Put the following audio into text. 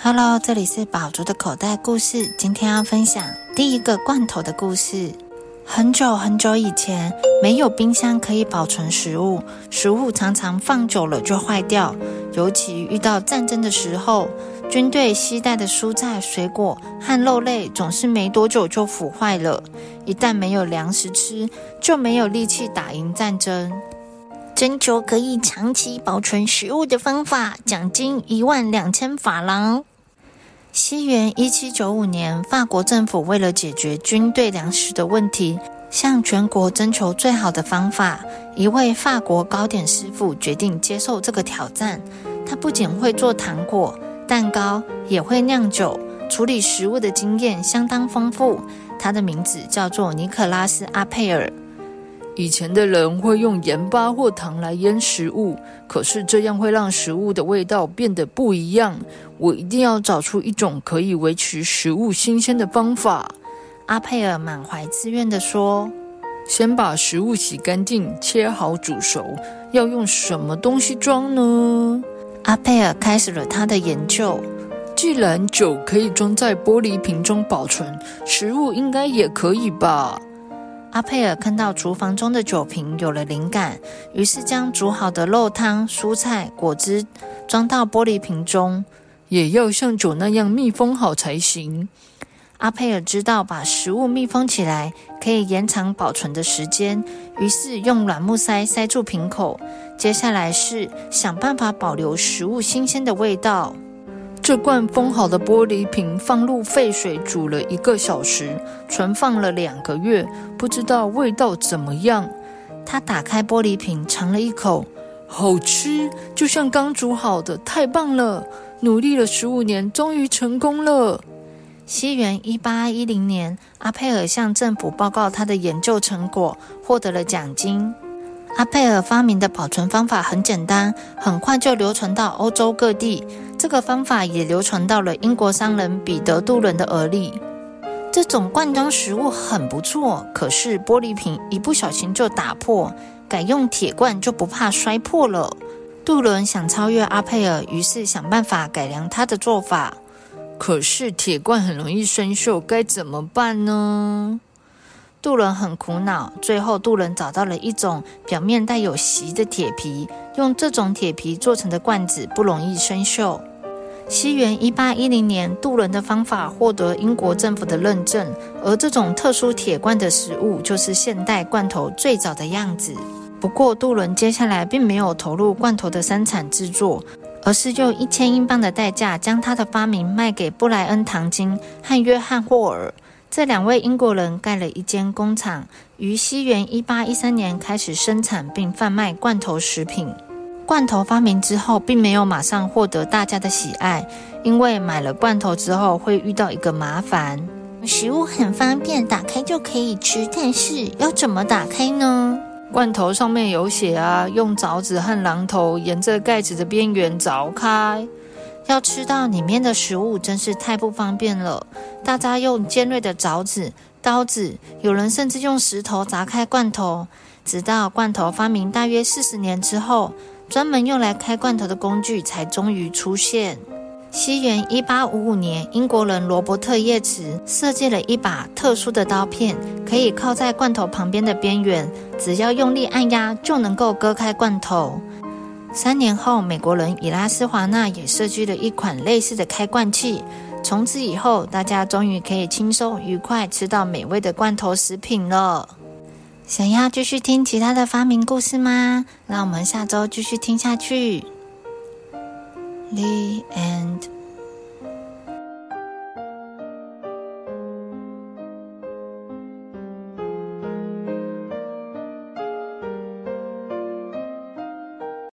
Hello，这里是宝竹的口袋故事。今天要分享第一个罐头的故事。很久很久以前，没有冰箱可以保存食物，食物常常放久了就坏掉。尤其遇到战争的时候，军队携带的蔬菜、水果和肉类总是没多久就腐坏了。一旦没有粮食吃，就没有力气打赢战争。征求可以长期保存食物的方法，奖金一万两千法郎。西元一七九五年，法国政府为了解决军队粮食的问题，向全国征求最好的方法。一位法国糕点师傅决定接受这个挑战。他不仅会做糖果、蛋糕，也会酿酒，处理食物的经验相当丰富。他的名字叫做尼克拉斯·阿佩尔。以前的人会用盐巴或糖来腌食物，可是这样会让食物的味道变得不一样。我一定要找出一种可以维持食物新鲜的方法。阿佩尔满怀自愿地说：“先把食物洗干净，切好煮熟。要用什么东西装呢？”阿佩尔开始了他的研究。既然酒可以装在玻璃瓶中保存，食物应该也可以吧。阿佩尔看到厨房中的酒瓶，有了灵感，于是将煮好的肉汤、蔬菜、果汁装到玻璃瓶中，也要像酒那样密封好才行。阿佩尔知道把食物密封起来可以延长保存的时间，于是用软木塞塞住瓶口。接下来是想办法保留食物新鲜的味道。这罐封好的玻璃瓶放入沸水煮了一个小时，存放了两个月，不知道味道怎么样。他打开玻璃瓶尝了一口，好吃，就像刚煮好的，太棒了！努力了十五年，终于成功了。西元一八一零年，阿佩尔向政府报告他的研究成果，获得了奖金。阿佩尔发明的保存方法很简单，很快就流传到欧洲各地。这个方法也流传到了英国商人彼得·杜伦的耳里。这种罐装食物很不错，可是玻璃瓶一不小心就打破，改用铁罐就不怕摔破了。杜伦想超越阿佩尔，于是想办法改良他的做法。可是铁罐很容易生锈，该怎么办呢？杜伦很苦恼，最后杜伦找到了一种表面带有锡的铁皮，用这种铁皮做成的罐子不容易生锈。西元一八一零年，杜伦的方法获得英国政府的认证，而这种特殊铁罐的食物就是现代罐头最早的样子。不过，杜伦接下来并没有投入罐头的生产制作，而是用一千英镑的代价将他的发明卖给布莱恩·唐金和约翰·霍尔。这两位英国人盖了一间工厂，于西元一八一三年开始生产并贩卖罐头食品。罐头发明之后，并没有马上获得大家的喜爱，因为买了罐头之后会遇到一个麻烦：食物很方便，打开就可以吃，但是要怎么打开呢？罐头上面有写啊，用凿子和榔头沿着盖子的边缘凿开。要吃到里面的食物真是太不方便了。大家用尖锐的凿子、刀子，有人甚至用石头砸开罐头。直到罐头发明大约四十年之后，专门用来开罐头的工具才终于出现。西元一八五五年，英国人罗伯特·叶茨设计了一把特殊的刀片，可以靠在罐头旁边的边缘，只要用力按压就能够割开罐头。三年后，美国人以拉斯华纳也设计了一款类似的开罐器。从此以后，大家终于可以轻松愉快吃到美味的罐头食品了。想要继续听其他的发明故事吗？让我们下周继续听下去。The end.